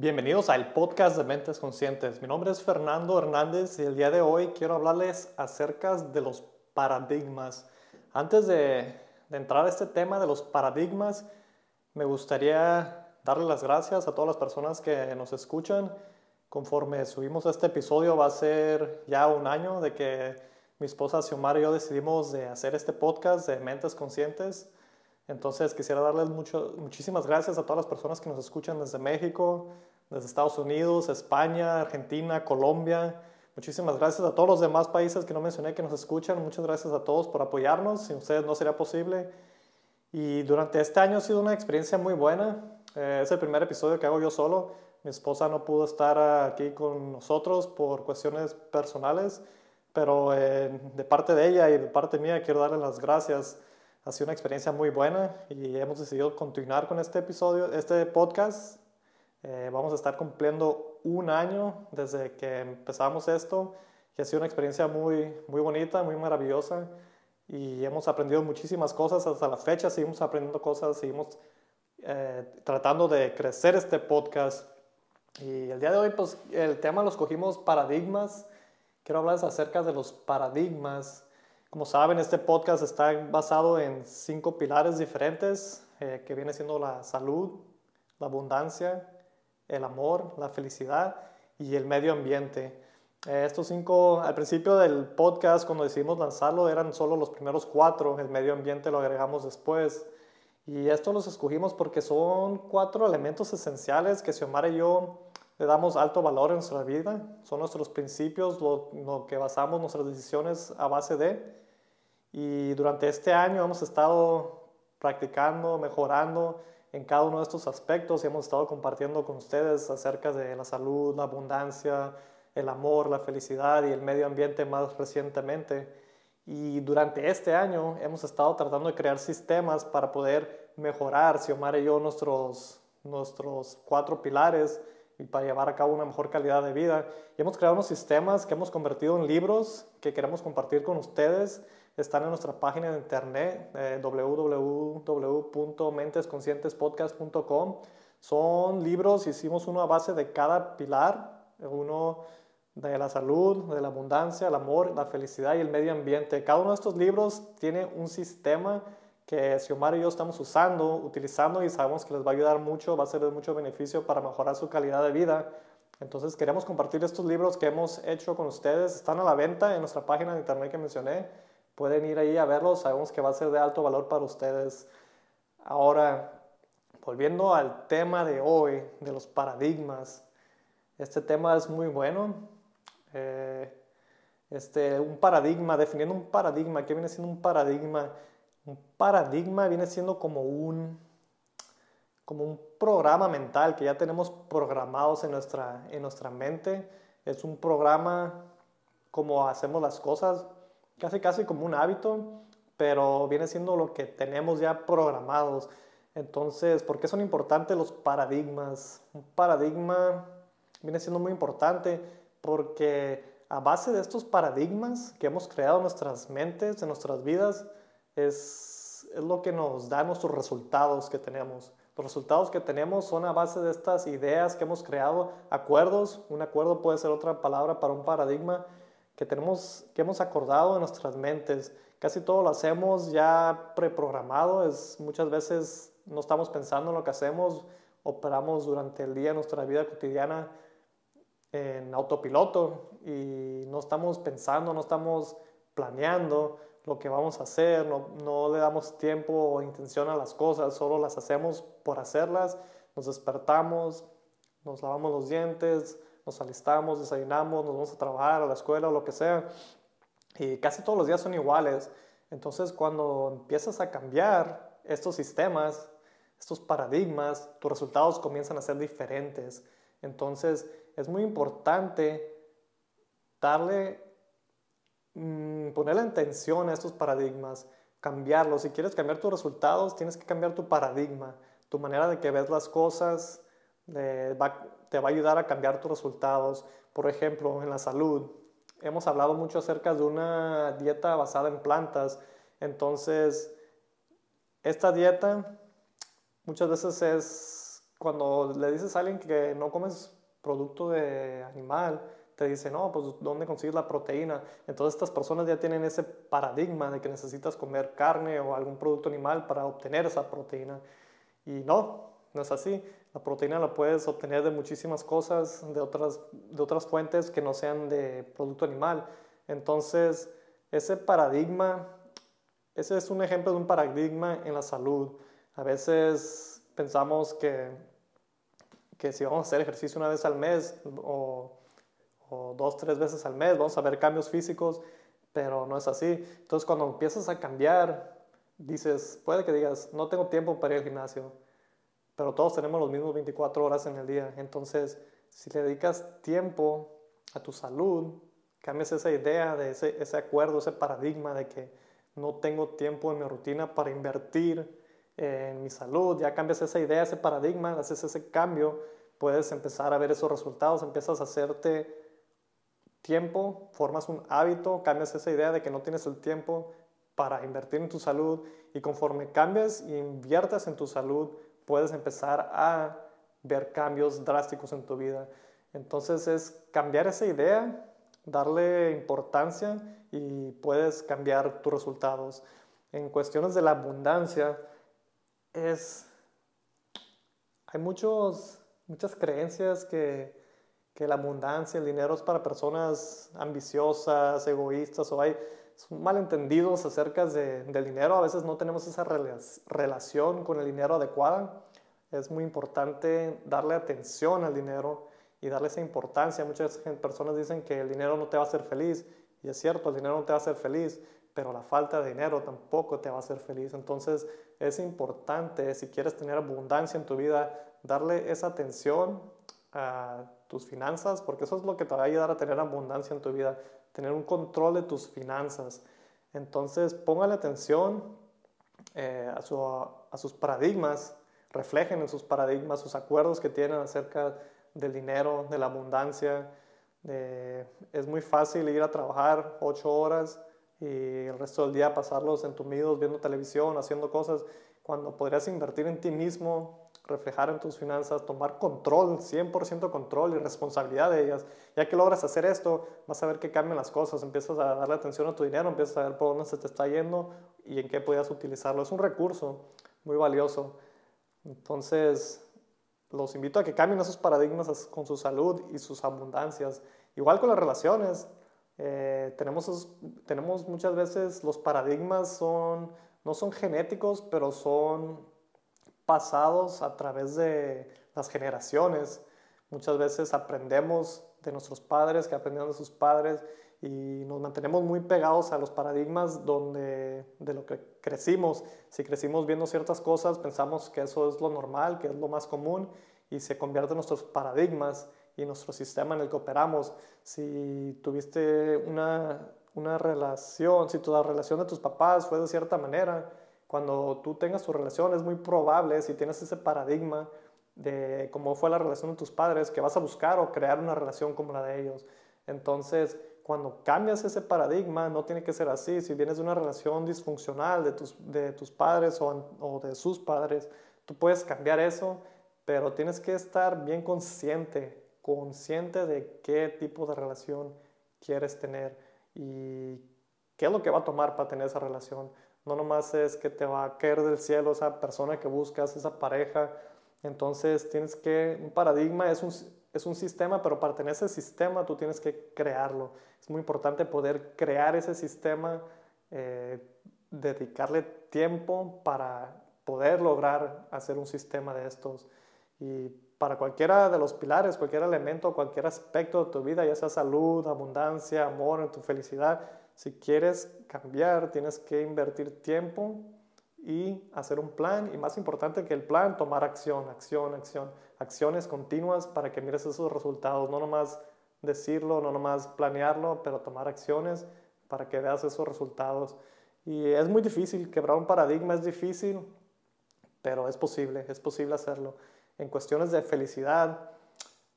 Bienvenidos al podcast de Mentes Conscientes. Mi nombre es Fernando Hernández y el día de hoy quiero hablarles acerca de los paradigmas. Antes de, entrar a este tema de los paradigmas, me gustaría darle las gracias a todas las personas que nos escuchan. Conforme subimos este episodio va a ser ya un año de que mi esposa Xiomara y yo decidimos de hacer este podcast de Mentes Conscientes. Entonces quisiera darles mucho, muchísimas gracias a todas las personas que nos escuchan desde México, desde Estados Unidos, España, Argentina, Colombia. Muchísimas gracias a todos los demás países que no mencioné que nos escuchan. Muchas gracias a todos por apoyarnos. Sin ustedes no sería posible. Y durante este año ha sido una experiencia muy buena. Eh, es el primer episodio que hago yo solo. Mi esposa no pudo estar aquí con nosotros por cuestiones personales, pero eh, de parte de ella y de parte mía quiero darle las gracias ha sido una experiencia muy buena y hemos decidido continuar con este episodio, este podcast. Eh, vamos a estar cumpliendo un año desde que empezamos esto y ha sido una experiencia muy, muy bonita, muy maravillosa y hemos aprendido muchísimas cosas hasta la fecha, seguimos aprendiendo cosas, seguimos eh, tratando de crecer este podcast. Y el día de hoy, pues el tema los cogimos paradigmas. Quiero hablarles acerca de los paradigmas como saben, este podcast está basado en cinco pilares diferentes, eh, que viene siendo la salud, la abundancia, el amor, la felicidad y el medio ambiente. Eh, estos cinco, al principio del podcast, cuando decidimos lanzarlo, eran solo los primeros cuatro, el medio ambiente lo agregamos después. Y estos los escogimos porque son cuatro elementos esenciales que Xiomara y yo le damos alto valor en nuestra vida, son nuestros principios, lo, lo, que basamos nuestras decisiones a base de. Y durante este año hemos estado practicando, mejorando en cada uno de estos aspectos y hemos estado compartiendo con ustedes acerca de la salud, la abundancia, el amor, la felicidad y el medio ambiente más recientemente. Y durante este año hemos estado tratando de crear sistemas para poder mejorar, Xiomara y yo, nuestros, nuestros cuatro pilares y para llevar a cabo una mejor calidad de vida. Y hemos creado unos sistemas que hemos convertido en libros que queremos compartir con ustedes. Están en nuestra página de internet eh, www.mentesconscientespodcast.com. Son libros, hicimos uno a base de cada pilar, uno de la salud, de la abundancia, el amor, la felicidad y el medio ambiente. Cada uno de estos libros tiene un sistema que Xiomara y yo estamos usando, utilizando y sabemos que les va a ayudar mucho, va a ser de mucho beneficio para mejorar su calidad de vida. Entonces queremos compartir estos libros que hemos hecho con ustedes. Están a la venta en nuestra página de internet que mencioné. Pueden ir ahí a verlos, sabemos que va a ser de alto valor para ustedes. Ahora, volviendo al tema de hoy, de los paradigmas. Este tema es muy bueno. Eh, este, un paradigma, definiendo un paradigma, ¿qué viene siendo un paradigma? Un paradigma viene siendo como un, como un programa mental que ya tenemos programados en nuestra, en nuestra mente. Es un programa como hacemos las cosas, casi casi como un hábito, pero viene siendo lo que tenemos ya programados. Entonces, ¿por qué son importantes los paradigmas? Un paradigma viene siendo muy importante porque a base de estos paradigmas que hemos creado en nuestras mentes, en nuestras vidas, es, es lo que nos da nuestros resultados que tenemos. Los resultados que tenemos son a base de estas ideas que hemos creado, acuerdos. Un acuerdo puede ser otra palabra para un paradigma que, tenemos, que hemos acordado en nuestras mentes. Casi todo lo hacemos ya preprogramado. Es, muchas veces no estamos pensando en lo que hacemos, operamos durante el día, nuestra vida cotidiana en autopiloto y no estamos pensando, no estamos planeando lo que vamos a hacer, no, no, le damos tiempo o intención a las cosas, solo las hacemos por hacerlas, nos despertamos, nos lavamos los dientes, nos alistamos, desayunamos, nos vamos a trabajar, a la escuela o lo que sea, y casi todos los días son iguales. Entonces cuando empiezas a cambiar estos sistemas, estos paradigmas, tus resultados comienzan a ser diferentes. Entonces es muy importante darle Mm, ponerle atención a estos paradigmas, cambiarlos. Si quieres cambiar tus resultados, tienes que cambiar tu paradigma, tu manera de que ves las cosas te va a ayudar a cambiar tus resultados. Por ejemplo, en la salud, hemos hablado mucho acerca de una dieta basada en plantas. Entonces, esta dieta muchas veces es cuando le dices a alguien que no comes producto de animal, te dice, no, pues ¿dónde consigues la proteína? Entonces estas personas ya tienen ese paradigma de que necesitas comer carne o algún producto animal para obtener esa proteína. Y no, no es así. La proteína la puedes obtener de muchísimas cosas, de otras, de otras fuentes que no sean de producto animal. Entonces, ese paradigma, ese es un ejemplo de un paradigma en la salud. A veces pensamos que, que si vamos a hacer ejercicio una vez al mes o, o dos, tres veces al mes, vamos a ver cambios físicos, pero no es así. Entonces, cuando empiezas a cambiar, dices, puede que digas, no tengo tiempo para ir al gimnasio pero todos tenemos los mismos 24 horas en el día. Entonces, si le dedicas tiempo a tu salud, cambias esa idea de ese, ese acuerdo, ese paradigma de que no tengo tiempo en mi rutina para invertir en mi salud, ya cambias esa idea, ese paradigma, haces ese cambio, puedes empezar a ver esos resultados, empiezas a hacerte tiempo, formas un hábito, cambias esa idea de que no tienes el tiempo para invertir en tu salud y conforme cambias e inviertas en tu salud, puedes empezar a ver cambios drásticos en tu vida. Entonces es cambiar esa idea, darle importancia y puedes cambiar tus resultados. En cuestiones de la abundancia, es, hay muchos, muchas creencias que, que la abundancia, el dinero es para personas ambiciosas, egoístas o hay malentendidos acerca de, del dinero. A veces no tenemos esa relación con el dinero adecuada. Es muy importante darle atención al dinero y darle esa importancia. Muchas personas dicen que el dinero no te va a hacer feliz. Y es cierto, el dinero no te va a hacer feliz, pero la falta de dinero tampoco te va a hacer feliz. Entonces es importante, si quieres tener abundancia en tu vida, darle esa atención a tus finanzas, porque eso es lo que te va a ayudar a tener abundancia en tu vida tener un control de tus finanzas. Entonces, póngale atención eh, a, sus paradigmas, reflejen en sus paradigmas sus acuerdos que tienen acerca del dinero, de la abundancia. es muy fácil ir a trabajar ocho horas y el resto del día pasarlos entumidos viendo televisión, haciendo cosas, cuando podrías invertir en ti mismo, reflejar en tus finanzas, tomar control, 100% control y responsabilidad de ellas. Ya que logras hacer esto, vas a ver que cambian las cosas, empiezas a darle atención a tu dinero, empiezas a ver por dónde se te está yendo y en qué podías utilizarlo. Es un recurso muy valioso. Entonces, los invito a que cambien esos paradigmas con su salud y sus abundancias. Igual con las relaciones. Eh, tenemos, tenemos muchas veces los paradigmas son, no son genéticos, pero son pasados a través de las generaciones. Muchas veces aprendemos de nuestros padres, que aprendieron de sus padres, y nos mantenemos muy pegados a los paradigmas donde, de lo que crecimos. Si crecimos viendo ciertas cosas, pensamos que eso es lo normal, que es lo más común, y se convierte en nuestros paradigmas y nuestro sistema en el que operamos. Si tuviste una, una relación, si tu relación de tus papás fue de cierta manera, cuando tú tengas tu relación es muy probable, si tienes ese paradigma de cómo fue la relación de tus padres, que vas a buscar o crear una relación como la de ellos. Entonces, cuando cambias ese paradigma, no tiene que ser así. Si vienes de una relación disfuncional de tus, de tus padres o, o de sus padres, tú puedes cambiar eso, pero tienes que estar bien consciente, consciente de qué tipo de relación quieres tener y qué es lo que va a tomar para tener esa relación. No nomás es que te va a caer del cielo esa persona que buscas, esa pareja. Entonces tienes que, un paradigma es un, es un sistema, pero para tener ese sistema tú tienes que crearlo. Es muy importante poder crear ese sistema, eh, dedicarle tiempo para poder lograr hacer un sistema de estos. Y para cualquiera de los pilares, cualquier elemento, cualquier aspecto de tu vida, ya sea salud, abundancia, amor, en tu felicidad, si quieres cambiar, tienes que invertir tiempo y hacer un plan. Y más importante que el plan, tomar acción, acción, acción. Acciones continuas para que mires esos resultados. No nomás decirlo, no nomás planearlo, pero tomar acciones para que veas esos resultados. Y es muy difícil, quebrar un paradigma es difícil, pero es posible, es posible hacerlo. En cuestiones de felicidad,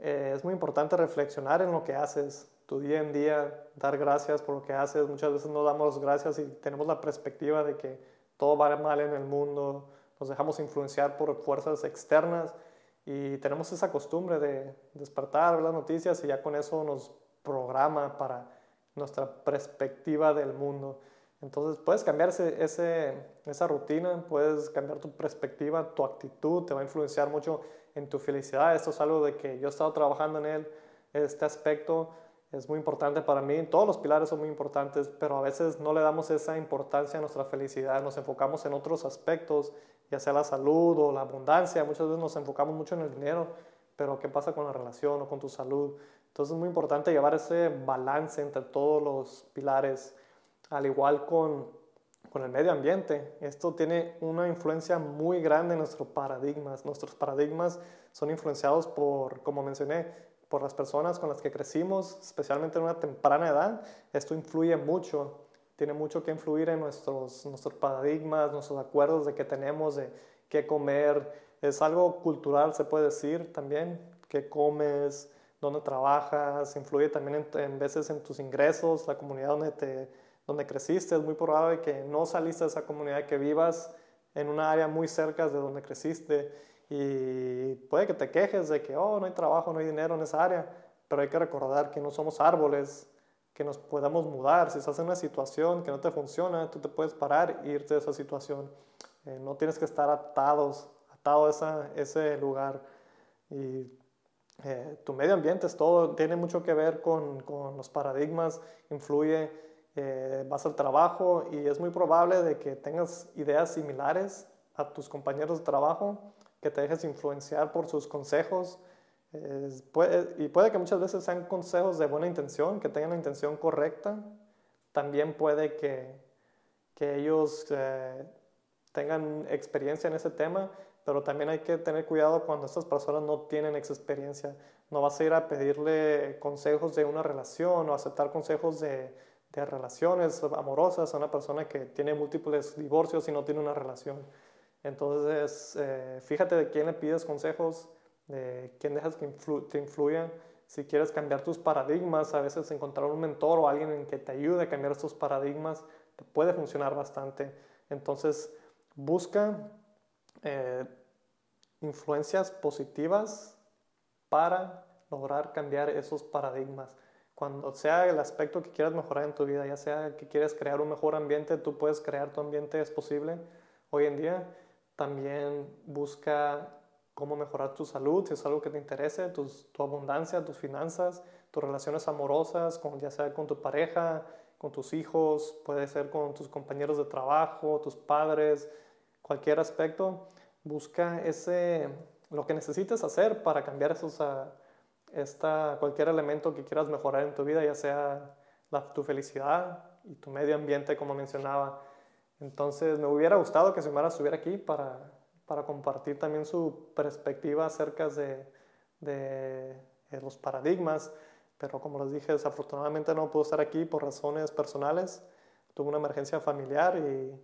eh, es muy importante reflexionar en lo que haces, tu día en día, dar gracias por lo que haces. Muchas veces no damos gracias y tenemos la perspectiva de que todo va mal en el mundo, nos dejamos influenciar por fuerzas externas y tenemos esa costumbre de despertar, ver las noticias y ya con eso nos programa para nuestra perspectiva del mundo. Entonces puedes cambiar ese, esa rutina, puedes cambiar tu perspectiva, tu actitud, te va a influenciar mucho en tu felicidad. Esto es algo de que yo he estado trabajando en él, este aspecto es muy importante para mí, todos los pilares son muy importantes, pero a veces no le damos esa importancia a nuestra felicidad, nos enfocamos en otros aspectos, ya sea la salud o la abundancia, muchas veces nos enfocamos mucho en el dinero, pero ¿qué pasa con la relación o con tu salud? Entonces es muy importante llevar ese balance entre todos los pilares al igual con, con el medio ambiente. Esto tiene una influencia muy grande en nuestros paradigmas. Nuestros paradigmas son influenciados por, como mencioné, por las personas con las que crecimos, especialmente en una temprana edad. Esto influye mucho, tiene mucho que influir en nuestros, nuestros paradigmas, nuestros acuerdos de qué tenemos, de qué comer. Es algo cultural, se puede decir también, qué comes, dónde trabajas, influye también en, en veces en tus ingresos, la comunidad donde te donde creciste, es muy probable que no saliste de esa comunidad, que vivas en una área muy cerca de donde creciste y puede que te quejes de que, oh, no hay trabajo, no hay dinero en esa área, pero hay que recordar que no somos árboles, que nos podamos mudar. Si estás en una situación que no te funciona, tú te puedes parar e irte de esa situación. Eh, no tienes que estar atados, atado a esa, ese lugar. Y eh, tu medio ambiente es todo, tiene mucho que ver con, con los paradigmas, influye eh, vas al trabajo y es muy probable de que tengas ideas similares a tus compañeros de trabajo, que te dejes influenciar por sus consejos. y puede que muchas veces sean consejos de buena intención, que tengan la intención correcta. También puede que, que ellos eh, tengan experiencia en ese tema, pero también hay que tener cuidado cuando estas personas no tienen esa experiencia. No vas a ir a pedirle consejos de una relación o aceptar consejos de, de relaciones amorosas a una persona que tiene múltiples divorcios y no tiene una relación. Entonces, eh, fíjate de quién le pides consejos, de quién dejas que te influya. Si quieres cambiar tus paradigmas, a veces encontrar un mentor o alguien en que te ayude a cambiar estos paradigmas te puede funcionar bastante. Entonces, busca eh, influencias positivas para lograr cambiar esos paradigmas cuando sea el aspecto que quieras mejorar en tu vida, ya sea que quieres crear un mejor ambiente, tú puedes crear tu ambiente, es posible hoy en día. También busca cómo mejorar tu salud, si es algo que te interese, tu abundancia, tus finanzas, tus relaciones amorosas, con, ya sea con tu pareja, con tus hijos, puede ser con tus compañeros de trabajo, tus padres, cualquier aspecto. Busca ese, lo que necesites hacer para cambiar esos... Esta, cualquier elemento que quieras mejorar en tu vida, ya sea tu felicidad y tu medio ambiente, como mencionaba. Entonces, me hubiera gustado que Xiomara estuviera aquí para, para compartir también su perspectiva acerca de, de, los paradigmas, pero como les dije, desafortunadamente no pudo estar aquí por razones personales. Tuve una emergencia familiar y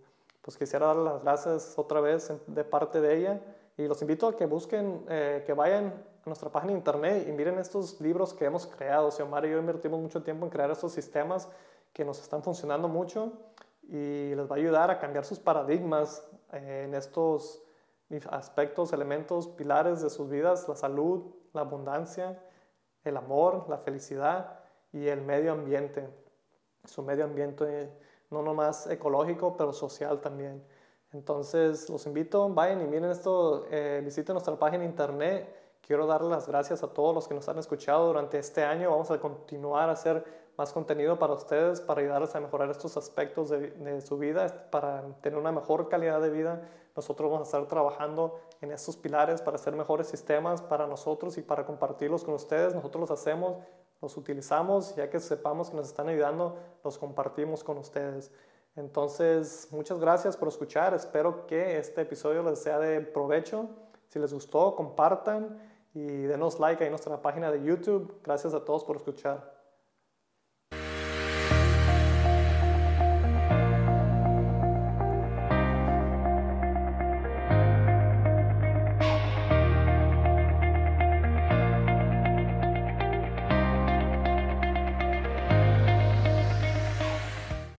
pues quisiera dar las gracias otra vez de parte de ella y los invito a que busquen, eh, que vayan nuestra página de internet y miren estos libros que hemos creado. Xiomara y yo invertimos mucho tiempo en crear estos sistemas que nos están funcionando mucho y les va a ayudar a cambiar sus paradigmas en estos aspectos, elementos, pilares de sus vidas, la salud, la abundancia, el amor, la felicidad y el medio ambiente. Su medio ambiente no nomás ecológico, pero social también. Entonces, los invito, vayan y miren esto, eh, visiten nuestra página de internet Quiero dar las gracias a todos los que nos han escuchado durante este año. Vamos a continuar a hacer más contenido para ustedes, para ayudarles a mejorar estos aspectos de, su vida, para tener una mejor calidad de vida. Nosotros vamos a estar trabajando en estos pilares para hacer mejores sistemas para nosotros y para compartirlos con ustedes. Nosotros los hacemos, los utilizamos, ya que sepamos que nos están ayudando, los compartimos con ustedes. Entonces, muchas gracias por escuchar. Espero que este episodio les sea de provecho. Si les gustó, compartan y denos like en nuestra página de YouTube. Gracias a todos por escuchar.